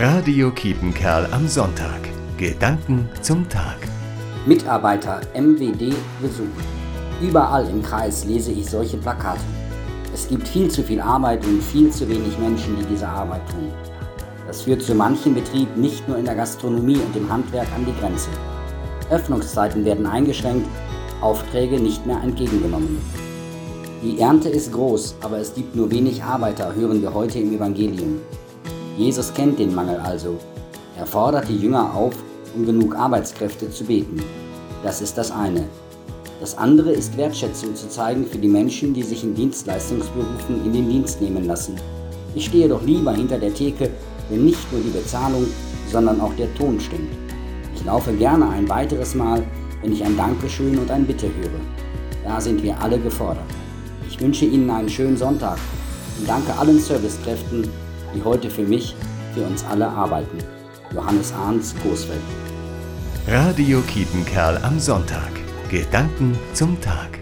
Radio Kiepenkerl am Sonntag. Gedanken zum Tag. Mitarbeiter MWD besucht. Überall im Kreis lese ich solche Plakate. Es gibt viel zu viel Arbeit und viel zu wenig Menschen, die diese Arbeit tun. Das führt zu manchem Betrieb nicht nur in der Gastronomie und im Handwerk an die Grenze. Öffnungszeiten werden eingeschränkt, Aufträge nicht mehr entgegengenommen. Die Ernte ist groß, aber es gibt nur wenig Arbeiter, hören wir heute im Evangelium. Jesus kennt den Mangel also. Er fordert die Jünger auf, um genug Arbeitskräfte zu beten. Das ist das eine. Das andere ist Wertschätzung zu zeigen für die Menschen, die sich in Dienstleistungsberufen in den Dienst nehmen lassen. Ich stehe doch lieber hinter der Theke, wenn nicht nur die Bezahlung, sondern auch der Ton stimmt. Ich laufe gerne ein weiteres Mal, wenn ich ein Dankeschön und ein Bitte höre. Da sind wir alle gefordert. Ich wünsche Ihnen einen schönen Sonntag und danke allen Servicekräften, die heute für mich, für uns alle arbeiten. Johannes Ahns, Coesfeld. Radio Kiepenkerl am Sonntag. Gedanken zum Tag.